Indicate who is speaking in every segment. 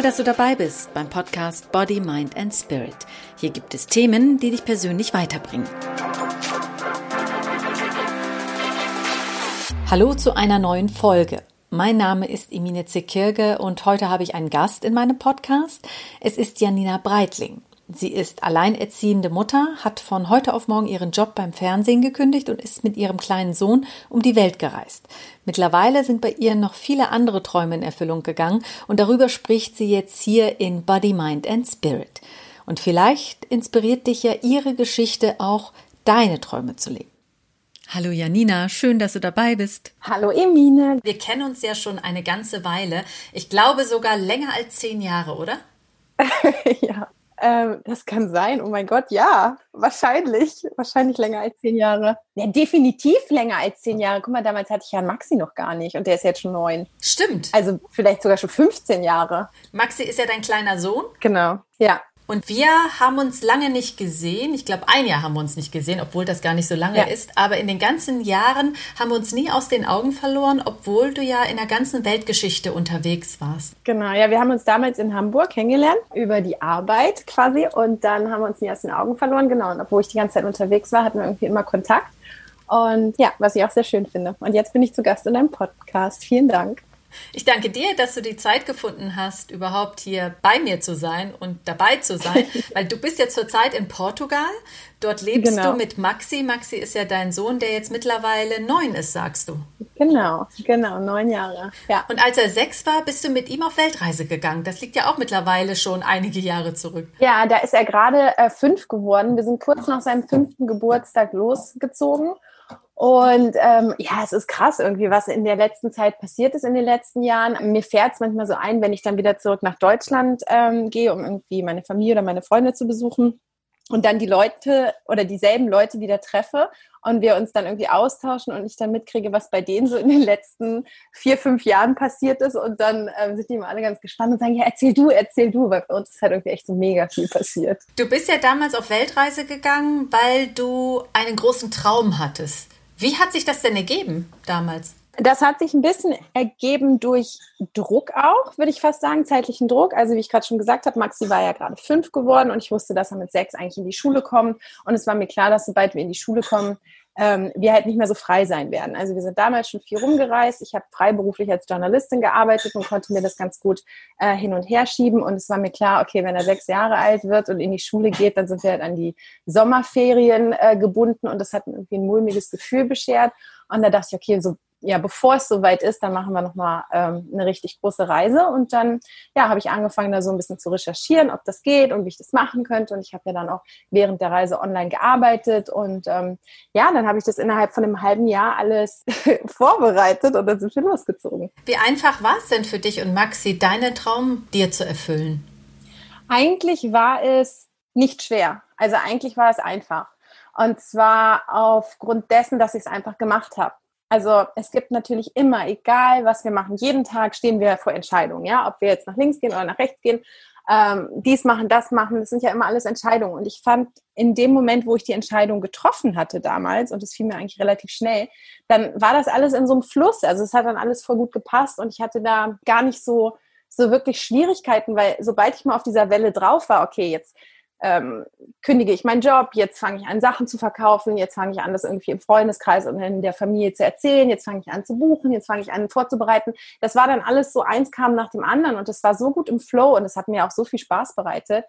Speaker 1: Toll, dass du dabei bist beim Podcast Body, Mind and Spirit. Hier gibt es Themen, die dich persönlich weiterbringen. Hallo zu einer neuen Folge. Mein Name ist Emine Zekirge und heute habe ich einen Gast in meinem Podcast. Es ist Janina Breitling. Sie ist alleinerziehende Mutter, hat von heute auf morgen ihren Job beim Fernsehen gekündigt und ist mit ihrem kleinen Sohn um die Welt gereist. Mittlerweile sind bei ihr noch viele andere Träume in Erfüllung gegangen und darüber spricht sie jetzt hier in Body, Mind and Spirit. Und vielleicht inspiriert dich ja ihre Geschichte auch, deine Träume zu leben. Hallo Janina, schön, dass du dabei bist.
Speaker 2: Hallo Emine.
Speaker 1: Wir kennen uns ja schon eine ganze Weile. Ich glaube sogar länger als zehn Jahre, oder?
Speaker 2: ja. Ähm, das kann sein. Oh mein Gott, ja, wahrscheinlich. Wahrscheinlich länger als zehn Jahre. Ja, definitiv länger als zehn Jahre. Guck mal, damals hatte ich ja Maxi noch gar nicht und der ist jetzt schon neun.
Speaker 1: Stimmt.
Speaker 2: Also vielleicht sogar schon 15 Jahre.
Speaker 1: Maxi ist ja dein kleiner Sohn.
Speaker 2: Genau, ja.
Speaker 1: Und wir haben uns lange nicht gesehen. Ich glaube, ein Jahr haben wir uns nicht gesehen, obwohl das gar nicht so lange ja. ist. Aber in den ganzen Jahren haben wir uns nie aus den Augen verloren, obwohl du ja in der ganzen Weltgeschichte unterwegs warst.
Speaker 2: Genau, ja, wir haben uns damals in Hamburg kennengelernt, über die Arbeit quasi. Und dann haben wir uns nie aus den Augen verloren. Genau, und obwohl ich die ganze Zeit unterwegs war, hatten wir irgendwie immer Kontakt. Und ja, was ich auch sehr schön finde. Und jetzt bin ich zu Gast in deinem Podcast. Vielen Dank.
Speaker 1: Ich danke dir, dass du die Zeit gefunden hast, überhaupt hier bei mir zu sein und dabei zu sein, weil du bist ja zurzeit in Portugal. Dort lebst genau. du mit Maxi. Maxi ist ja dein Sohn, der jetzt mittlerweile neun ist, sagst du.
Speaker 2: Genau, genau, neun Jahre.
Speaker 1: Ja. Und als er sechs war, bist du mit ihm auf Weltreise gegangen. Das liegt ja auch mittlerweile schon einige Jahre zurück.
Speaker 2: Ja, da ist er gerade äh, fünf geworden. Wir sind kurz nach seinem fünften Geburtstag losgezogen. Und ähm, ja, es ist krass irgendwie, was in der letzten Zeit passiert ist in den letzten Jahren. Mir fährt es manchmal so ein, wenn ich dann wieder zurück nach Deutschland ähm, gehe, um irgendwie meine Familie oder meine Freunde zu besuchen und dann die Leute oder dieselben Leute wieder treffe und wir uns dann irgendwie austauschen und ich dann mitkriege, was bei denen so in den letzten vier, fünf Jahren passiert ist und dann ähm, sind die immer alle ganz gespannt und sagen, ja, erzähl du, erzähl du, weil bei uns ist halt irgendwie echt so mega viel passiert.
Speaker 1: Du bist ja damals auf Weltreise gegangen, weil du einen großen Traum hattest. Wie hat sich das denn ergeben damals?
Speaker 2: Das hat sich ein bisschen ergeben durch Druck auch, würde ich fast sagen, zeitlichen Druck. Also wie ich gerade schon gesagt habe, Maxi war ja gerade fünf geworden und ich wusste, dass er mit sechs eigentlich in die Schule kommt. Und es war mir klar, dass sobald wir in die Schule kommen, ähm, wir halt nicht mehr so frei sein werden. Also wir sind damals schon viel rumgereist. Ich habe freiberuflich als Journalistin gearbeitet und konnte mir das ganz gut äh, hin und her schieben. Und es war mir klar, okay, wenn er sechs Jahre alt wird und in die Schule geht, dann sind wir halt an die Sommerferien äh, gebunden und das hat mir irgendwie ein mulmiges Gefühl beschert. Und da dachte ich, okay, so ja, bevor es soweit ist, dann machen wir nochmal ähm, eine richtig große Reise. Und dann, ja, habe ich angefangen, da so ein bisschen zu recherchieren, ob das geht und wie ich das machen könnte. Und ich habe ja dann auch während der Reise online gearbeitet. Und ähm, ja, dann habe ich das innerhalb von einem halben Jahr alles vorbereitet und dann sind wir losgezogen.
Speaker 1: Wie einfach war es denn für dich und Maxi, deinen Traum dir zu erfüllen?
Speaker 2: Eigentlich war es nicht schwer. Also eigentlich war es einfach. Und zwar aufgrund dessen, dass ich es einfach gemacht habe. Also es gibt natürlich immer, egal was wir machen, jeden Tag stehen wir vor Entscheidungen, ja, ob wir jetzt nach links gehen oder nach rechts gehen, ähm, dies machen, das machen, das sind ja immer alles Entscheidungen. Und ich fand in dem Moment, wo ich die Entscheidung getroffen hatte damals, und es fiel mir eigentlich relativ schnell, dann war das alles in so einem Fluss. Also es hat dann alles voll gut gepasst und ich hatte da gar nicht so so wirklich Schwierigkeiten, weil sobald ich mal auf dieser Welle drauf war, okay, jetzt ähm, kündige ich meinen Job, jetzt fange ich an, Sachen zu verkaufen, jetzt fange ich an, das irgendwie im Freundeskreis und in der Familie zu erzählen, jetzt fange ich an zu buchen, jetzt fange ich an vorzubereiten. Das war dann alles so, eins kam nach dem anderen und das war so gut im Flow und es hat mir auch so viel Spaß bereitet.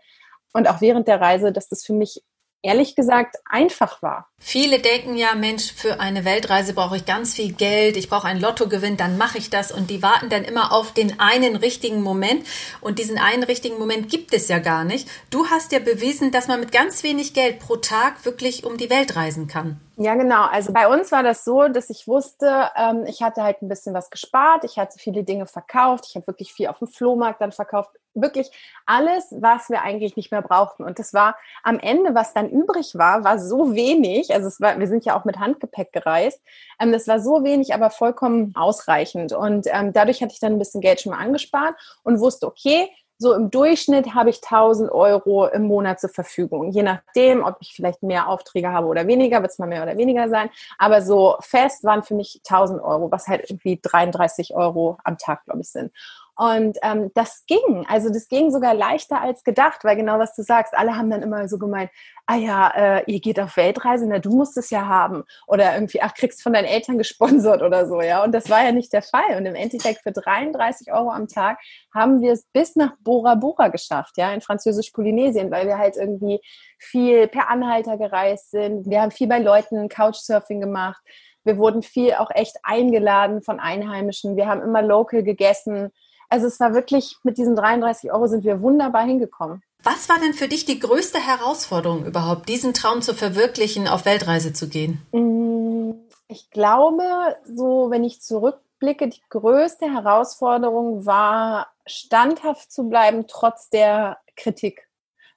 Speaker 2: Und auch während der Reise, dass das für mich ehrlich gesagt einfach war.
Speaker 1: Viele denken ja, Mensch, für eine Weltreise brauche ich ganz viel Geld, ich brauche einen Lottogewinn, dann mache ich das und die warten dann immer auf den einen richtigen Moment und diesen einen richtigen Moment gibt es ja gar nicht. Du hast ja bewiesen, dass man mit ganz wenig Geld pro Tag wirklich um die Welt reisen kann.
Speaker 2: Ja, genau. Also bei uns war das so, dass ich wusste, ähm, ich hatte halt ein bisschen was gespart, ich hatte viele Dinge verkauft, ich habe wirklich viel auf dem Flohmarkt dann verkauft, wirklich alles, was wir eigentlich nicht mehr brauchten. Und das war am Ende, was dann übrig war, war so wenig. Also es war, wir sind ja auch mit Handgepäck gereist. Ähm, das war so wenig, aber vollkommen ausreichend. Und ähm, dadurch hatte ich dann ein bisschen Geld schon mal angespart und wusste, okay, so im Durchschnitt habe ich 1000 Euro im Monat zur Verfügung. Je nachdem, ob ich vielleicht mehr Aufträge habe oder weniger, wird es mal mehr oder weniger sein. Aber so fest waren für mich 1000 Euro, was halt irgendwie 33 Euro am Tag, glaube ich, sind. Und ähm, das ging. Also das ging sogar leichter als gedacht, weil genau was du sagst, alle haben dann immer so gemeint, ah ja, äh, ihr geht auf Weltreise, na du musst es ja haben. Oder irgendwie, ach, kriegst von deinen Eltern gesponsert oder so, ja. Und das war ja nicht der Fall. Und im Endeffekt für 33 Euro am Tag haben wir es bis nach Bora Bora geschafft, ja, in Französisch-Polynesien, weil wir halt irgendwie viel per Anhalter gereist sind. Wir haben viel bei Leuten Couchsurfing gemacht. Wir wurden viel auch echt eingeladen von Einheimischen. Wir haben immer local gegessen. Also es war wirklich, mit diesen 33 Euro sind wir wunderbar hingekommen.
Speaker 1: Was war denn für dich die größte Herausforderung überhaupt, diesen Traum zu verwirklichen, auf Weltreise zu gehen?
Speaker 2: Mm, ich glaube, so wenn ich zurückblicke, die größte Herausforderung war, standhaft zu bleiben, trotz der Kritik.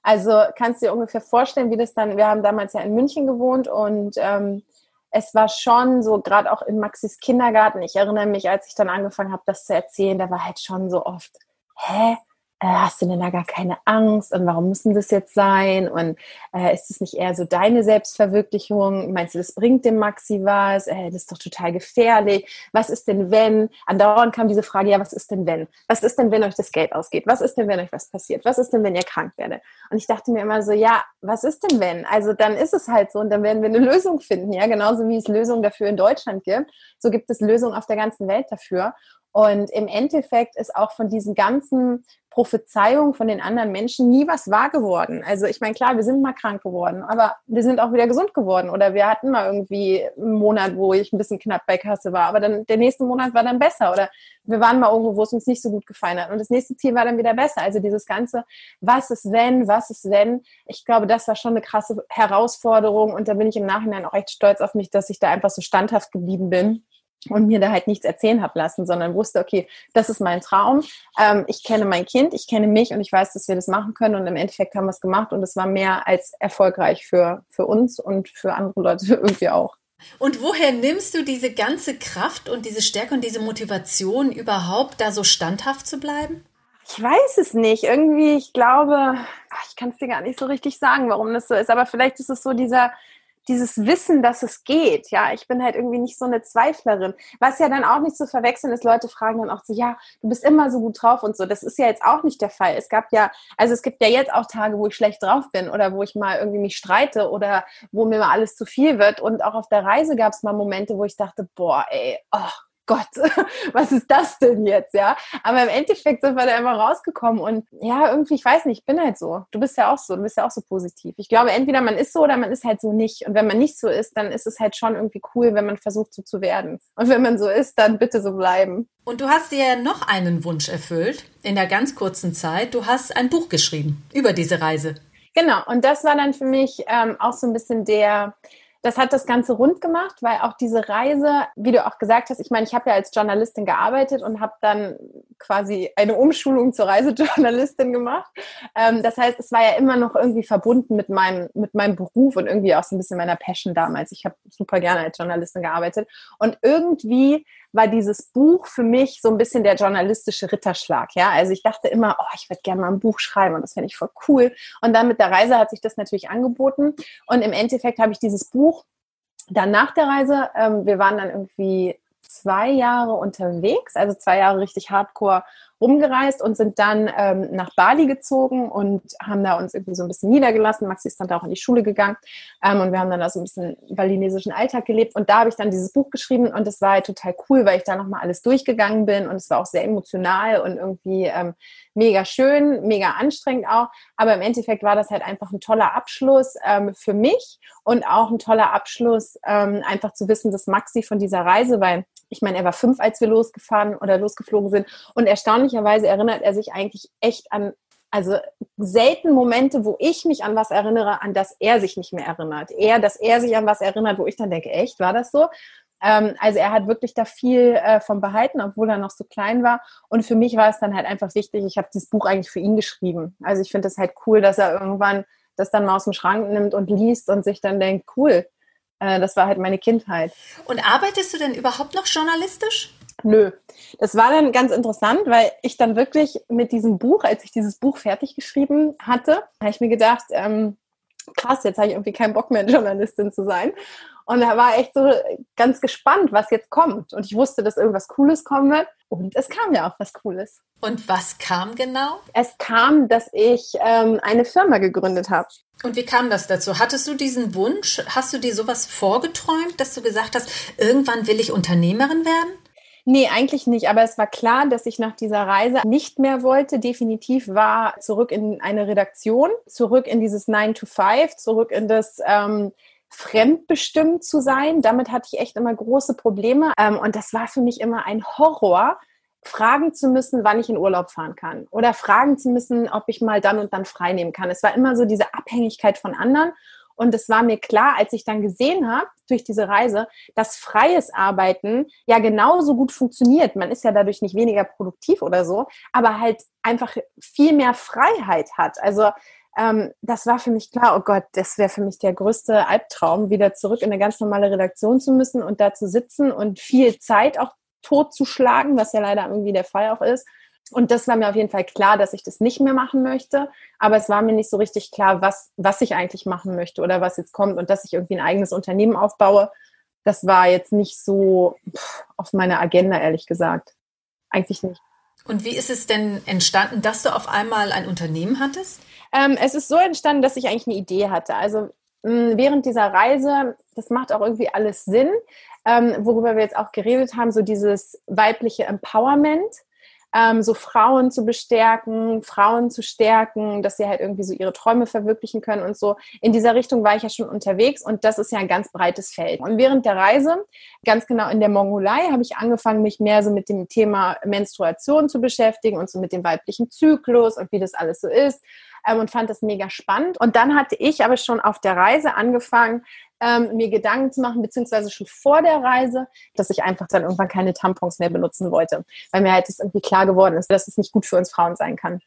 Speaker 2: Also kannst du dir ungefähr vorstellen, wie das dann, wir haben damals ja in München gewohnt und ähm, es war schon so, gerade auch in Maxis Kindergarten, ich erinnere mich, als ich dann angefangen habe, das zu erzählen, da war halt schon so oft, hä, äh, hast du denn da gar keine Angst und warum müssen das jetzt sein und äh, ist es nicht eher so deine Selbstverwirklichung? Meinst du, das bringt dem Maxi was? Äh, das ist doch total gefährlich. Was ist denn, wenn? Andauernd kam diese Frage, ja, was ist denn, wenn? Was ist denn, wenn euch das Geld ausgeht? Was ist denn, wenn euch was passiert? Was ist denn, wenn ihr krank werdet? Und ich dachte mir immer so, ja, was ist denn, wenn? Also dann ist es halt so und dann werden wir eine Lösung finden, ja, genauso wie es Lösungen dafür in Deutschland gibt, so gibt es Lösungen auf der ganzen Welt dafür. Und im Endeffekt ist auch von diesen ganzen Prophezeiungen von den anderen Menschen nie was wahr geworden. Also ich meine, klar, wir sind mal krank geworden, aber wir sind auch wieder gesund geworden. Oder wir hatten mal irgendwie einen Monat, wo ich ein bisschen knapp bei Kasse war, aber dann der nächste Monat war dann besser. Oder wir waren mal irgendwo, wo es uns nicht so gut gefallen hat. Und das nächste Ziel war dann wieder besser. Also dieses ganze, was ist wenn, was ist wenn, ich glaube, das war schon eine krasse Herausforderung. Und da bin ich im Nachhinein auch echt stolz auf mich, dass ich da einfach so standhaft geblieben bin und mir da halt nichts erzählen habe lassen, sondern wusste, okay, das ist mein Traum. Ähm, ich kenne mein Kind, ich kenne mich und ich weiß, dass wir das machen können. Und im Endeffekt haben wir es gemacht und es war mehr als erfolgreich für, für uns und für andere Leute irgendwie auch.
Speaker 1: Und woher nimmst du diese ganze Kraft und diese Stärke und diese Motivation überhaupt, da so standhaft zu bleiben?
Speaker 2: Ich weiß es nicht. Irgendwie, ich glaube, ich kann es dir gar nicht so richtig sagen, warum das so ist. Aber vielleicht ist es so dieser, dieses Wissen, dass es geht. Ja, ich bin halt irgendwie nicht so eine Zweiflerin. Was ja dann auch nicht zu verwechseln ist, Leute fragen dann auch so, ja, du bist immer so gut drauf und so. Das ist ja jetzt auch nicht der Fall. Es gab ja, also es gibt ja jetzt auch Tage, wo ich schlecht drauf bin oder wo ich mal irgendwie mich streite oder wo mir mal alles zu viel wird. Und auch auf der Reise gab es mal Momente, wo ich dachte, boah, ey, oh, Gott, was ist das denn jetzt, ja? Aber im Endeffekt sind wir da immer rausgekommen und ja, irgendwie, ich weiß nicht, ich bin halt so. Du bist ja auch so, du bist ja auch so positiv. Ich glaube, entweder man ist so oder man ist halt so nicht. Und wenn man nicht so ist, dann ist es halt schon irgendwie cool, wenn man versucht, so zu werden. Und wenn man so ist, dann bitte so bleiben.
Speaker 1: Und du hast dir noch einen Wunsch erfüllt in der ganz kurzen Zeit. Du hast ein Buch geschrieben über diese Reise.
Speaker 2: Genau, und das war dann für mich ähm, auch so ein bisschen der, das hat das Ganze rund gemacht, weil auch diese Reise, wie du auch gesagt hast, ich meine, ich habe ja als Journalistin gearbeitet und habe dann quasi eine Umschulung zur Reisejournalistin gemacht. Ähm, das heißt, es war ja immer noch irgendwie verbunden mit meinem, mit meinem Beruf und irgendwie auch so ein bisschen meiner Passion damals. Ich habe super gerne als Journalistin gearbeitet und irgendwie war dieses Buch für mich so ein bisschen der journalistische Ritterschlag. Ja, also ich dachte immer, oh, ich würde gerne mal ein Buch schreiben und das finde ich voll cool. Und dann mit der Reise hat sich das natürlich angeboten. Und im Endeffekt habe ich dieses Buch dann nach der Reise, ähm, wir waren dann irgendwie zwei Jahre unterwegs, also zwei Jahre richtig hardcore rumgereist und sind dann ähm, nach Bali gezogen und haben da uns irgendwie so ein bisschen niedergelassen. Maxi ist dann da auch in die Schule gegangen ähm, und wir haben dann da so ein bisschen balinesischen Alltag gelebt. Und da habe ich dann dieses Buch geschrieben und das war halt total cool, weil ich da nochmal alles durchgegangen bin und es war auch sehr emotional und irgendwie ähm, mega schön, mega anstrengend auch. Aber im Endeffekt war das halt einfach ein toller Abschluss ähm, für mich und auch ein toller Abschluss, ähm, einfach zu wissen, dass Maxi von dieser Reise, weil ich meine, er war fünf, als wir losgefahren oder losgeflogen sind. Und erstaunlicherweise erinnert er sich eigentlich echt an, also selten Momente, wo ich mich an was erinnere, an das er sich nicht mehr erinnert. Eher, dass er sich an was erinnert, wo ich dann denke, echt, war das so? Ähm, also er hat wirklich da viel äh, von behalten, obwohl er noch so klein war. Und für mich war es dann halt einfach wichtig, ich habe dieses Buch eigentlich für ihn geschrieben. Also ich finde es halt cool, dass er irgendwann das dann mal aus dem Schrank nimmt und liest und sich dann denkt, cool, äh, das war halt meine Kindheit.
Speaker 1: Und arbeitest du denn überhaupt noch journalistisch?
Speaker 2: Nö. Das war dann ganz interessant, weil ich dann wirklich mit diesem Buch, als ich dieses Buch fertig geschrieben hatte, habe ich mir gedacht, ähm, krass, jetzt habe ich irgendwie keinen Bock mehr, Journalistin zu sein. Und da war echt so ganz gespannt, was jetzt kommt. Und ich wusste, dass irgendwas Cooles kommen wird. Und es kam ja auch was Cooles.
Speaker 1: Und was kam genau?
Speaker 2: Es kam, dass ich ähm, eine Firma gegründet habe.
Speaker 1: Und wie kam das dazu? Hattest du diesen Wunsch? Hast du dir sowas vorgeträumt, dass du gesagt hast, irgendwann will ich Unternehmerin werden?
Speaker 2: Nee, eigentlich nicht. Aber es war klar, dass ich nach dieser Reise nicht mehr wollte. Definitiv war zurück in eine Redaktion, zurück in dieses 9 to 5, zurück in das ähm, fremdbestimmt zu sein. Damit hatte ich echt immer große Probleme. Ähm, und das war für mich immer ein Horror, fragen zu müssen, wann ich in Urlaub fahren kann. Oder fragen zu müssen, ob ich mal dann und dann frei nehmen kann. Es war immer so diese Abhängigkeit von anderen. Und es war mir klar, als ich dann gesehen habe, durch diese Reise, dass freies Arbeiten ja genauso gut funktioniert. Man ist ja dadurch nicht weniger produktiv oder so, aber halt einfach viel mehr Freiheit hat. Also ähm, das war für mich klar, oh Gott, das wäre für mich der größte Albtraum, wieder zurück in eine ganz normale Redaktion zu müssen und da zu sitzen und viel Zeit auch totzuschlagen, was ja leider irgendwie der Fall auch ist. Und das war mir auf jeden Fall klar, dass ich das nicht mehr machen möchte. Aber es war mir nicht so richtig klar, was, was ich eigentlich machen möchte oder was jetzt kommt und dass ich irgendwie ein eigenes Unternehmen aufbaue. Das war jetzt nicht so auf meiner Agenda, ehrlich gesagt. Eigentlich nicht.
Speaker 1: Und wie ist es denn entstanden, dass du auf einmal ein Unternehmen hattest?
Speaker 2: Ähm, es ist so entstanden, dass ich eigentlich eine Idee hatte. Also mh, während dieser Reise, das macht auch irgendwie alles Sinn, ähm, worüber wir jetzt auch geredet haben, so dieses weibliche Empowerment ähm, so Frauen zu bestärken, Frauen zu stärken, dass sie halt irgendwie so ihre Träume verwirklichen können und so. In dieser Richtung war ich ja schon unterwegs und das ist ja ein ganz breites Feld. Und während der Reise, ganz genau in der Mongolei, habe ich angefangen, mich mehr so mit dem Thema Menstruation zu beschäftigen und so mit dem weiblichen Zyklus und wie das alles so ist ähm, und fand das mega spannend. Und dann hatte ich aber schon auf der Reise angefangen, ähm, mir Gedanken zu machen, beziehungsweise schon vor der Reise, dass ich einfach dann irgendwann keine Tampons mehr benutzen wollte, weil mir halt das irgendwie klar geworden ist, dass es nicht gut für uns Frauen sein kann.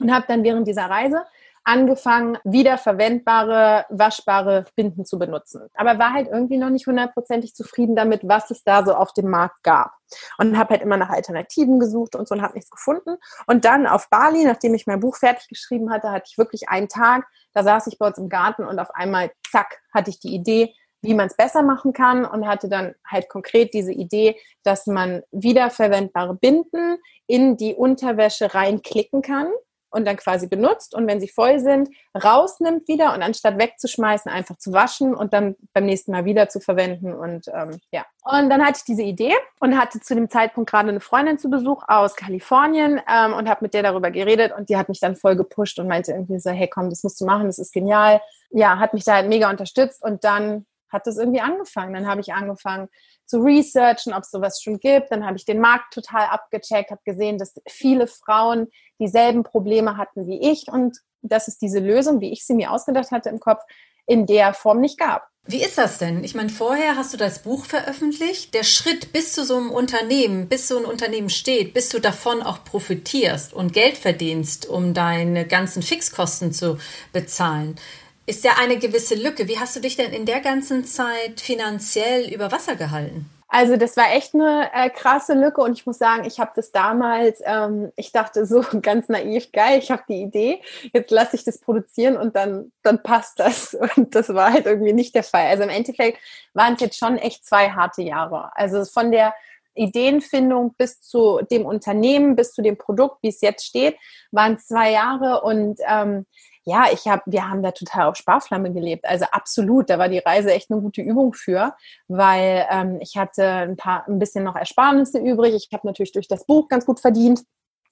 Speaker 2: Und habe dann während dieser Reise angefangen, wiederverwendbare, waschbare Binden zu benutzen. Aber war halt irgendwie noch nicht hundertprozentig zufrieden damit, was es da so auf dem Markt gab. Und habe halt immer nach Alternativen gesucht und so und habe nichts gefunden. Und dann auf Bali, nachdem ich mein Buch fertig geschrieben hatte, hatte ich wirklich einen Tag, da saß ich bei uns im Garten und auf einmal, zack, hatte ich die Idee, wie man es besser machen kann und hatte dann halt konkret diese Idee, dass man wiederverwendbare Binden in die Unterwäsche reinklicken kann und dann quasi benutzt und wenn sie voll sind, rausnimmt wieder und anstatt wegzuschmeißen, einfach zu waschen und dann beim nächsten Mal wieder zu verwenden und ähm, ja. Und dann hatte ich diese Idee und hatte zu dem Zeitpunkt gerade eine Freundin zu Besuch aus Kalifornien ähm, und habe mit der darüber geredet und die hat mich dann voll gepusht und meinte irgendwie so, hey komm, das musst du machen, das ist genial. Ja, hat mich da halt mega unterstützt und dann hat das irgendwie angefangen. Dann habe ich angefangen, zu researchen, ob es sowas schon gibt. Dann habe ich den Markt total abgecheckt, habe gesehen, dass viele Frauen dieselben Probleme hatten wie ich und dass es diese Lösung, wie ich sie mir ausgedacht hatte im Kopf, in der Form nicht gab.
Speaker 1: Wie ist das denn? Ich meine, vorher hast du das Buch veröffentlicht. Der Schritt bis zu so einem Unternehmen, bis so ein Unternehmen steht, bis du davon auch profitierst und Geld verdienst, um deine ganzen Fixkosten zu bezahlen ist ja eine gewisse Lücke. Wie hast du dich denn in der ganzen Zeit finanziell über Wasser gehalten?
Speaker 2: Also das war echt eine äh, krasse Lücke und ich muss sagen, ich habe das damals, ähm, ich dachte so ganz naiv, geil, ich habe die Idee, jetzt lasse ich das produzieren und dann, dann passt das. Und das war halt irgendwie nicht der Fall. Also im Endeffekt waren es jetzt schon echt zwei harte Jahre. Also von der Ideenfindung bis zu dem Unternehmen, bis zu dem Produkt, wie es jetzt steht, waren zwei Jahre und ähm, ja, ich habe, wir haben da total auf Sparflamme gelebt. Also absolut, da war die Reise echt eine gute Übung für, weil ähm, ich hatte ein paar, ein bisschen noch Ersparnisse übrig. Ich habe natürlich durch das Buch ganz gut verdient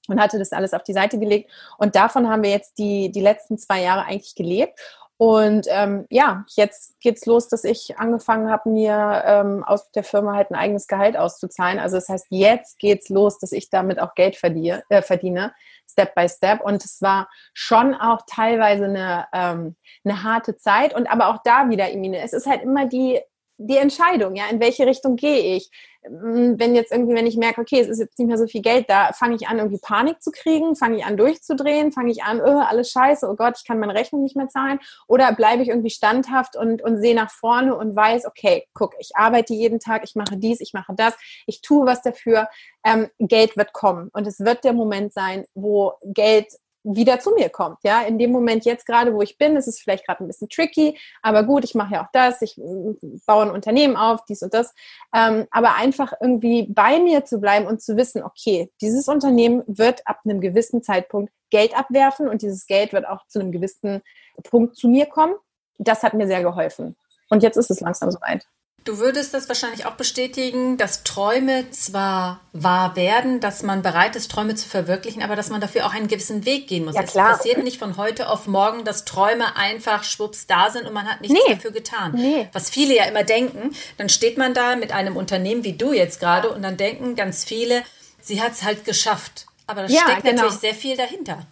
Speaker 2: und hatte das alles auf die Seite gelegt. Und davon haben wir jetzt die, die letzten zwei Jahre eigentlich gelebt. Und ähm, ja, jetzt geht's los, dass ich angefangen habe, mir ähm, aus der Firma halt ein eigenes Gehalt auszuzahlen. Also das heißt, jetzt geht's los, dass ich damit auch Geld verdiene, äh, verdiene Step by Step. Und es war schon auch teilweise eine, ähm, eine harte Zeit. Und aber auch da wieder, Emine, es ist halt immer die die Entscheidung, ja, in welche Richtung gehe ich? Mm, wenn jetzt irgendwie, wenn ich merke, okay, es ist jetzt nicht mehr so viel Geld da, fange ich an, irgendwie Panik zu kriegen, fange ich an, durchzudrehen, fange ich an, oh, alles scheiße, oh Gott, ich kann meine Rechnung nicht mehr zahlen, oder bleibe ich irgendwie standhaft und, und sehe nach vorne und weiß, okay, guck, ich arbeite jeden Tag, ich mache dies, ich mache das, ich tue was dafür, ähm, Geld wird kommen. Und es wird der Moment sein, wo Geld wieder zu mir kommt. Ja, in dem Moment jetzt gerade, wo ich bin, ist es vielleicht gerade ein bisschen tricky, aber gut, ich mache ja auch das, ich mm, baue ein Unternehmen auf, dies und das. Ähm, aber einfach irgendwie bei mir zu bleiben und zu wissen, okay, dieses Unternehmen wird ab einem gewissen Zeitpunkt Geld abwerfen und dieses Geld wird auch zu einem gewissen Punkt zu mir kommen. Das hat mir sehr geholfen. Und jetzt ist es langsam soweit.
Speaker 1: Du würdest das wahrscheinlich auch bestätigen, dass Träume zwar wahr werden, dass man bereit ist, Träume zu verwirklichen, aber dass man dafür auch einen gewissen Weg gehen muss. Ja, klar. Es passiert nicht von heute auf morgen, dass Träume einfach schwupps da sind und man hat nichts nee. dafür getan. Nee. Was viele ja immer denken, dann steht man da mit einem Unternehmen wie du jetzt gerade und dann denken ganz viele, sie hat es halt geschafft. Aber da ja, steckt genau. natürlich sehr viel dahinter.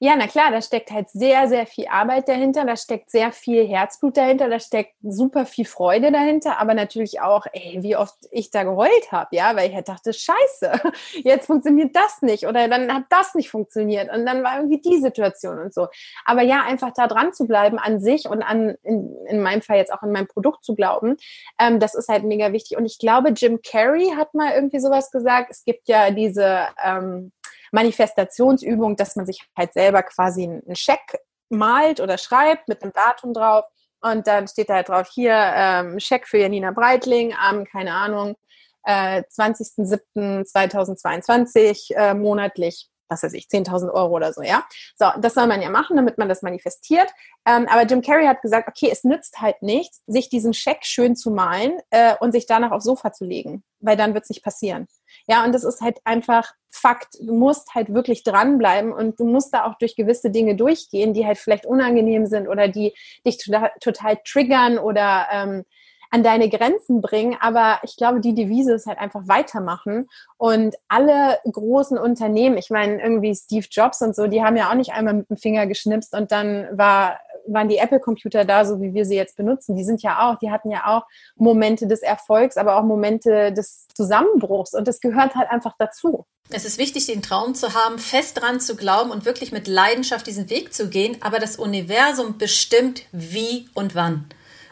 Speaker 2: Ja, na klar, da steckt halt sehr, sehr viel Arbeit dahinter, da steckt sehr viel Herzblut dahinter, da steckt super viel Freude dahinter, aber natürlich auch, ey, wie oft ich da geheult habe, ja, weil ich halt dachte, scheiße, jetzt funktioniert das nicht oder dann hat das nicht funktioniert und dann war irgendwie die Situation und so. Aber ja, einfach da dran zu bleiben an sich und an, in, in meinem Fall jetzt auch in mein Produkt zu glauben, ähm, das ist halt mega wichtig. Und ich glaube, Jim Carrey hat mal irgendwie sowas gesagt, es gibt ja diese, ähm, Manifestationsübung, dass man sich halt selber quasi einen Scheck malt oder schreibt mit einem Datum drauf und dann steht da halt drauf, hier ähm, Scheck für Janina Breitling am, keine Ahnung, äh, 20.07.2022 äh, monatlich was weiß ich, 10.000 Euro oder so, ja. So, das soll man ja machen, damit man das manifestiert. Ähm, aber Jim Carrey hat gesagt, okay, es nützt halt nichts, sich diesen Scheck schön zu malen äh, und sich danach aufs Sofa zu legen, weil dann wird es nicht passieren. Ja, und das ist halt einfach Fakt. Du musst halt wirklich dranbleiben und du musst da auch durch gewisse Dinge durchgehen, die halt vielleicht unangenehm sind oder die dich total, total triggern oder ähm, an deine Grenzen bringen. Aber ich glaube, die Devise ist halt einfach weitermachen. Und alle großen Unternehmen, ich meine, irgendwie Steve Jobs und so, die haben ja auch nicht einmal mit dem Finger geschnipst und dann war, waren die Apple-Computer da, so wie wir sie jetzt benutzen. Die sind ja auch, die hatten ja auch Momente des Erfolgs, aber auch Momente des Zusammenbruchs. Und das gehört halt einfach dazu.
Speaker 1: Es ist wichtig, den Traum zu haben, fest dran zu glauben und wirklich mit Leidenschaft diesen Weg zu gehen. Aber das Universum bestimmt wie und wann.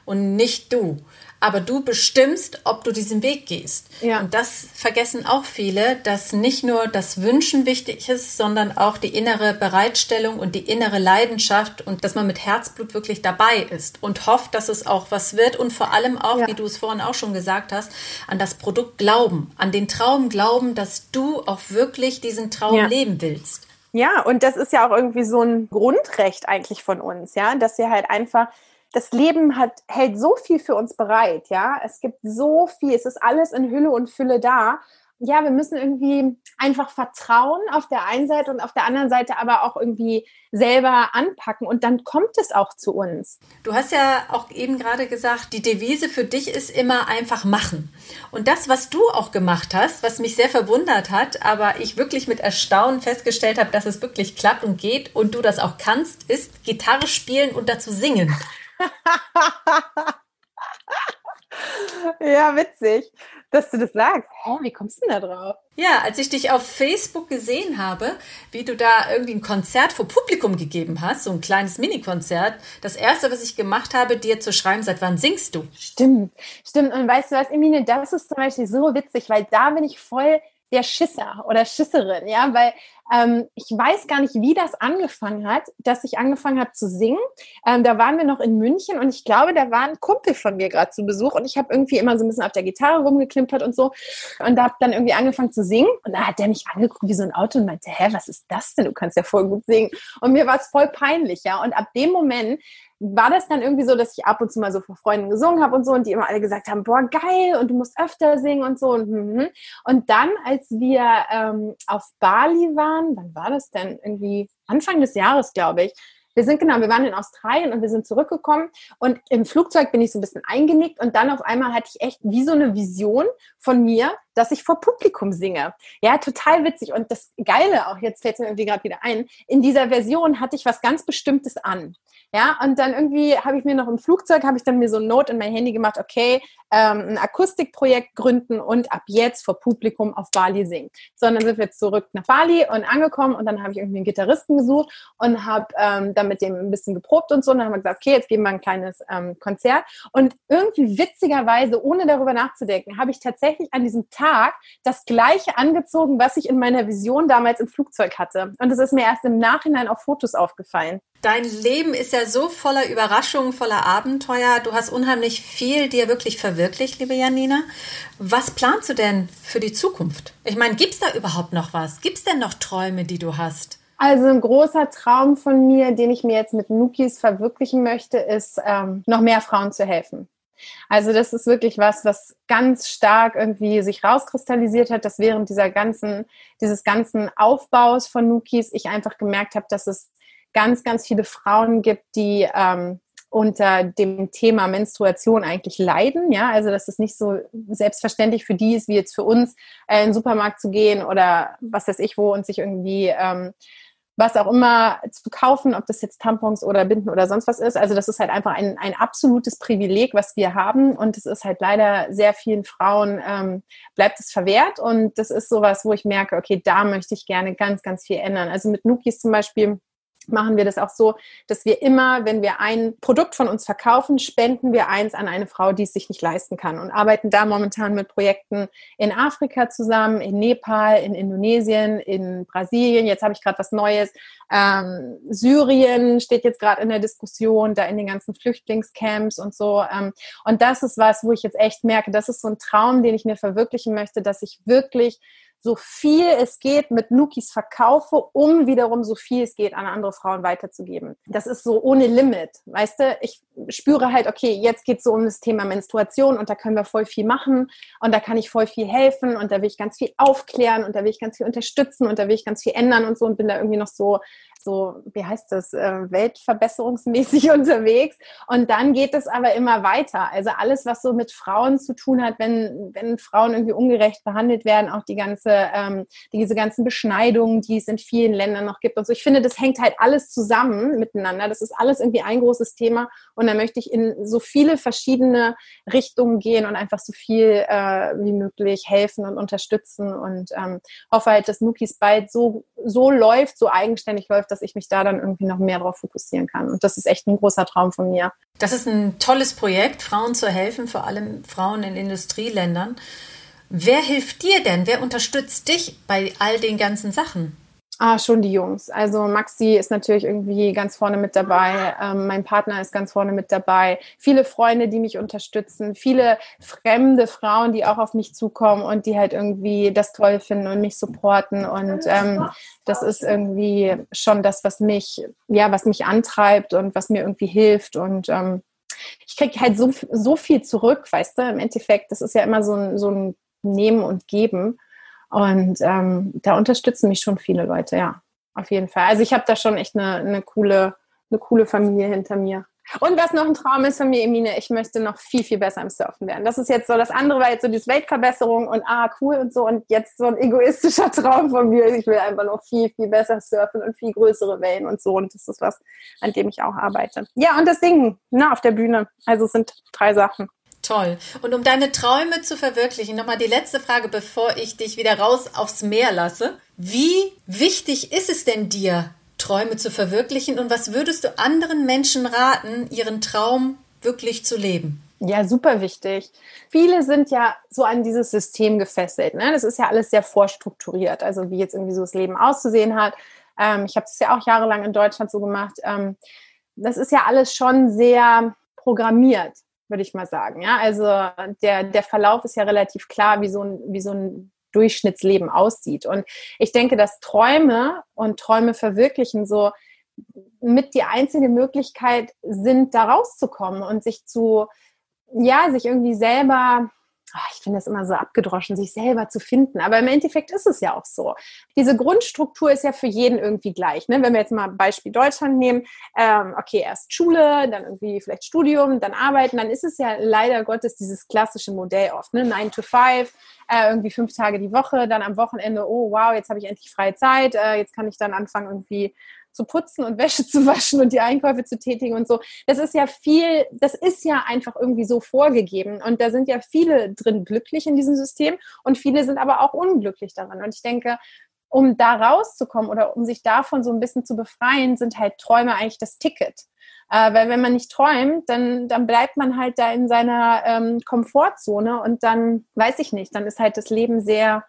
Speaker 1: Und nicht du aber du bestimmst, ob du diesen Weg gehst. Ja. Und das vergessen auch viele, dass nicht nur das Wünschen wichtig ist, sondern auch die innere Bereitstellung und die innere Leidenschaft und dass man mit Herzblut wirklich dabei ist und hofft, dass es auch was wird und vor allem auch, ja. wie du es vorhin auch schon gesagt hast, an das Produkt glauben, an den Traum glauben, dass du auch wirklich diesen Traum ja. leben willst.
Speaker 2: Ja, und das ist ja auch irgendwie so ein Grundrecht eigentlich von uns, ja, dass wir halt einfach das Leben hat, hält so viel für uns bereit, ja. Es gibt so viel, es ist alles in Hülle und Fülle da. Ja, wir müssen irgendwie einfach vertrauen auf der einen Seite und auf der anderen Seite aber auch irgendwie selber anpacken und dann kommt es auch zu uns.
Speaker 1: Du hast ja auch eben gerade gesagt, die Devise für dich ist immer einfach machen. Und das, was du auch gemacht hast, was mich sehr verwundert hat, aber ich wirklich mit Erstaunen festgestellt habe, dass es wirklich klappt und geht und du das auch kannst, ist Gitarre spielen und dazu singen.
Speaker 2: ja, witzig, dass du das sagst. Hä, wie kommst du denn da drauf?
Speaker 1: Ja, als ich dich auf Facebook gesehen habe, wie du da irgendwie ein Konzert vor Publikum gegeben hast, so ein kleines Mini-Konzert, das erste, was ich gemacht habe, dir zu schreiben, seit wann singst du?
Speaker 2: Stimmt, stimmt. Und weißt du was, Emine, das ist zum Beispiel so witzig, weil da bin ich voll der Schisser oder Schisserin, ja, weil ähm, ich weiß gar nicht, wie das angefangen hat, dass ich angefangen habe zu singen. Ähm, da waren wir noch in München und ich glaube, da war ein Kumpel von mir gerade zu Besuch und ich habe irgendwie immer so ein bisschen auf der Gitarre rumgeklimpert und so und da habe dann irgendwie angefangen zu singen und da hat der mich angeguckt wie so ein Auto und meinte, hä, was ist das denn? Du kannst ja voll gut singen. Und mir war es voll peinlich, ja. Und ab dem Moment war das dann irgendwie so, dass ich ab und zu mal so vor Freunden gesungen habe und so und die immer alle gesagt haben, boah, geil und du musst öfter singen und so. Und, hm, hm. und dann, als wir ähm, auf Bali waren, wann war das denn? Irgendwie Anfang des Jahres, glaube ich, wir sind genau, wir waren in Australien und wir sind zurückgekommen und im Flugzeug bin ich so ein bisschen eingenickt und dann auf einmal hatte ich echt wie so eine Vision von mir, dass ich vor Publikum singe. Ja, total witzig und das Geile auch, jetzt fällt es mir irgendwie gerade wieder ein, in dieser Version hatte ich was ganz Bestimmtes an. Ja, und dann irgendwie habe ich mir noch im Flugzeug, habe ich dann mir so ein Note in mein Handy gemacht, okay, ähm, ein Akustikprojekt gründen und ab jetzt vor Publikum auf Bali singen. So, und dann sind wir jetzt zurück nach Bali und angekommen und dann habe ich irgendwie einen Gitarristen gesucht und habe ähm, dann mit dem ein bisschen geprobt und so. Und dann haben wir gesagt, okay, jetzt geben wir ein kleines ähm, Konzert. Und irgendwie witzigerweise, ohne darüber nachzudenken, habe ich tatsächlich an diesem Tag Tag das gleiche angezogen, was ich in meiner Vision damals im Flugzeug hatte. Und es ist mir erst im Nachhinein auf Fotos aufgefallen.
Speaker 1: Dein Leben ist ja so voller Überraschungen, voller Abenteuer. Du hast unheimlich viel dir wirklich verwirklicht, liebe Janina. Was planst du denn für die Zukunft? Ich meine, gibt es da überhaupt noch was? Gibt es denn noch Träume, die du hast?
Speaker 2: Also ein großer Traum von mir, den ich mir jetzt mit Nukis verwirklichen möchte, ist, ähm, noch mehr Frauen zu helfen. Also das ist wirklich was, was ganz stark irgendwie sich rauskristallisiert hat, dass während dieser ganzen, dieses ganzen Aufbaus von Nukis ich einfach gemerkt habe, dass es ganz, ganz viele Frauen gibt, die ähm, unter dem Thema Menstruation eigentlich leiden. Ja, also dass es nicht so selbstverständlich für die ist, wie jetzt für uns, äh, in den Supermarkt zu gehen oder was weiß ich wo und sich irgendwie ähm, was auch immer zu kaufen, ob das jetzt Tampons oder Binden oder sonst was ist. Also das ist halt einfach ein, ein absolutes Privileg, was wir haben. Und es ist halt leider sehr vielen Frauen ähm, bleibt es verwehrt. Und das ist sowas, wo ich merke, okay, da möchte ich gerne ganz, ganz viel ändern. Also mit Nukis zum Beispiel machen wir das auch so, dass wir immer, wenn wir ein Produkt von uns verkaufen, spenden wir eins an eine Frau, die es sich nicht leisten kann und arbeiten da momentan mit Projekten in Afrika zusammen, in Nepal, in Indonesien, in Brasilien. Jetzt habe ich gerade was Neues. Ähm, Syrien steht jetzt gerade in der Diskussion, da in den ganzen Flüchtlingscamps und so. Ähm, und das ist was, wo ich jetzt echt merke, das ist so ein Traum, den ich mir verwirklichen möchte, dass ich wirklich so viel es geht mit Nukis verkaufe, um wiederum so viel es geht an andere Frauen weiterzugeben. Das ist so ohne Limit. Weißt du, ich spüre halt, okay, jetzt geht es so um das Thema Menstruation und da können wir voll viel machen und da kann ich voll viel helfen und da will ich ganz viel aufklären und da will ich ganz viel unterstützen und da will ich ganz viel ändern und so und bin da irgendwie noch so so, wie heißt das, äh, weltverbesserungsmäßig unterwegs. Und dann geht es aber immer weiter. Also alles, was so mit Frauen zu tun hat, wenn, wenn Frauen irgendwie ungerecht behandelt werden, auch die ganze, ähm, diese ganzen Beschneidungen, die es in vielen Ländern noch gibt und so. Ich finde, das hängt halt alles zusammen miteinander. Das ist alles irgendwie ein großes Thema. Und da möchte ich in so viele verschiedene Richtungen gehen und einfach so viel äh, wie möglich helfen und unterstützen und ähm, hoffe halt, dass Nukis bald so, so läuft, so eigenständig läuft, dass ich mich da dann irgendwie noch mehr darauf fokussieren kann. Und das ist echt ein großer Traum von mir.
Speaker 1: Das ist ein tolles Projekt, Frauen zu helfen, vor allem Frauen in Industrieländern. Wer hilft dir denn? Wer unterstützt dich bei all den ganzen Sachen?
Speaker 2: Ah, schon die Jungs. Also Maxi ist natürlich irgendwie ganz vorne mit dabei. Ähm, mein Partner ist ganz vorne mit dabei. Viele Freunde, die mich unterstützen. Viele fremde Frauen, die auch auf mich zukommen und die halt irgendwie das toll finden und mich supporten. Und ähm, das ist irgendwie schon das, was mich, ja, was mich antreibt und was mir irgendwie hilft. Und ähm, ich kriege halt so, so viel zurück, weißt du, im Endeffekt. Das ist ja immer so ein, so ein Nehmen und Geben. Und ähm, da unterstützen mich schon viele Leute, ja, auf jeden Fall. Also ich habe da schon echt eine, eine, coole, eine coole Familie hinter mir. Und was noch ein Traum ist von mir, Emine, ich möchte noch viel, viel besser im Surfen werden. Das ist jetzt so, das andere war jetzt so diese Weltverbesserung und ah, cool und so. Und jetzt so ein egoistischer Traum von mir. Ich will einfach noch viel, viel besser surfen und viel größere Wellen und so. Und das ist was, an dem ich auch arbeite. Ja, und das Singen, na, auf der Bühne. Also es sind drei Sachen.
Speaker 1: Toll. Und um deine Träume zu verwirklichen, nochmal die letzte Frage, bevor ich dich wieder raus aufs Meer lasse. Wie wichtig ist es denn dir, Träume zu verwirklichen und was würdest du anderen Menschen raten, ihren Traum wirklich zu leben?
Speaker 2: Ja, super wichtig. Viele sind ja so an dieses System gefesselt. Ne? Das ist ja alles sehr vorstrukturiert, also wie jetzt irgendwie so das Leben auszusehen hat. Ähm, ich habe es ja auch jahrelang in Deutschland so gemacht. Ähm, das ist ja alles schon sehr programmiert würde ich mal sagen. Ja, also der, der Verlauf ist ja relativ klar, wie so ein, wie so ein Durchschnittsleben aussieht. Und ich denke, dass Träume und Träume verwirklichen so mit die einzige Möglichkeit sind, da rauszukommen und sich zu, ja, sich irgendwie selber ich finde es immer so abgedroschen, sich selber zu finden. Aber im Endeffekt ist es ja auch so. Diese Grundstruktur ist ja für jeden irgendwie gleich. Ne? Wenn wir jetzt mal Beispiel Deutschland nehmen, ähm, okay, erst Schule, dann irgendwie vielleicht Studium, dann Arbeiten, dann ist es ja leider Gottes dieses klassische Modell oft. Ne? 9 to 5, äh, irgendwie fünf Tage die Woche, dann am Wochenende, oh wow, jetzt habe ich endlich freie Zeit, äh, jetzt kann ich dann anfangen, irgendwie zu putzen und Wäsche zu waschen und die Einkäufe zu tätigen und so. Das ist ja viel, das ist ja einfach irgendwie so vorgegeben. Und da sind ja viele drin glücklich in diesem System und viele sind aber auch unglücklich daran. Und ich denke, um da rauszukommen oder um sich davon so ein bisschen zu befreien, sind halt Träume eigentlich das Ticket. Äh, weil wenn man nicht träumt, dann, dann bleibt man halt da in seiner ähm, Komfortzone und dann, weiß ich nicht, dann ist halt das Leben sehr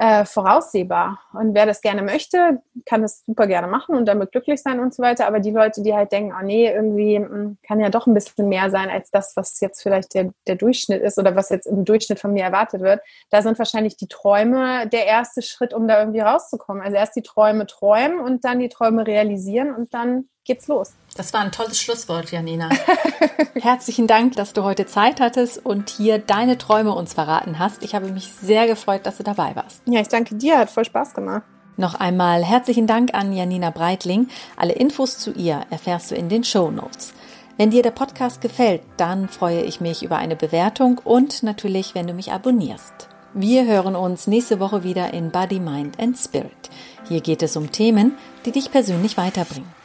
Speaker 2: äh, voraussehbar. Und wer das gerne möchte, kann das super gerne machen und damit glücklich sein und so weiter. Aber die Leute, die halt denken, oh nee, irgendwie hm, kann ja doch ein bisschen mehr sein als das, was jetzt vielleicht der, der Durchschnitt ist oder was jetzt im Durchschnitt von mir erwartet wird, da sind wahrscheinlich die Träume der erste Schritt, um da irgendwie rauszukommen. Also erst die Träume träumen und dann die Träume realisieren und dann geht's los.
Speaker 1: Das war ein tolles Schlusswort, Janina. Herzlichen Dank, dass du heute Zeit hattest und hier deine Träume uns verraten hast. Ich habe mich sehr gefreut, dass du dabei warst.
Speaker 2: Ja, ich danke dir, hat voll Spaß gemacht.
Speaker 1: Noch einmal herzlichen Dank an Janina Breitling. Alle Infos zu ihr erfährst du in den Show Notes. Wenn dir der Podcast gefällt, dann freue ich mich über eine Bewertung und natürlich, wenn du mich abonnierst. Wir hören uns nächste Woche wieder in Body, Mind and Spirit. Hier geht es um Themen, die dich persönlich weiterbringen.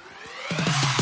Speaker 1: Bye.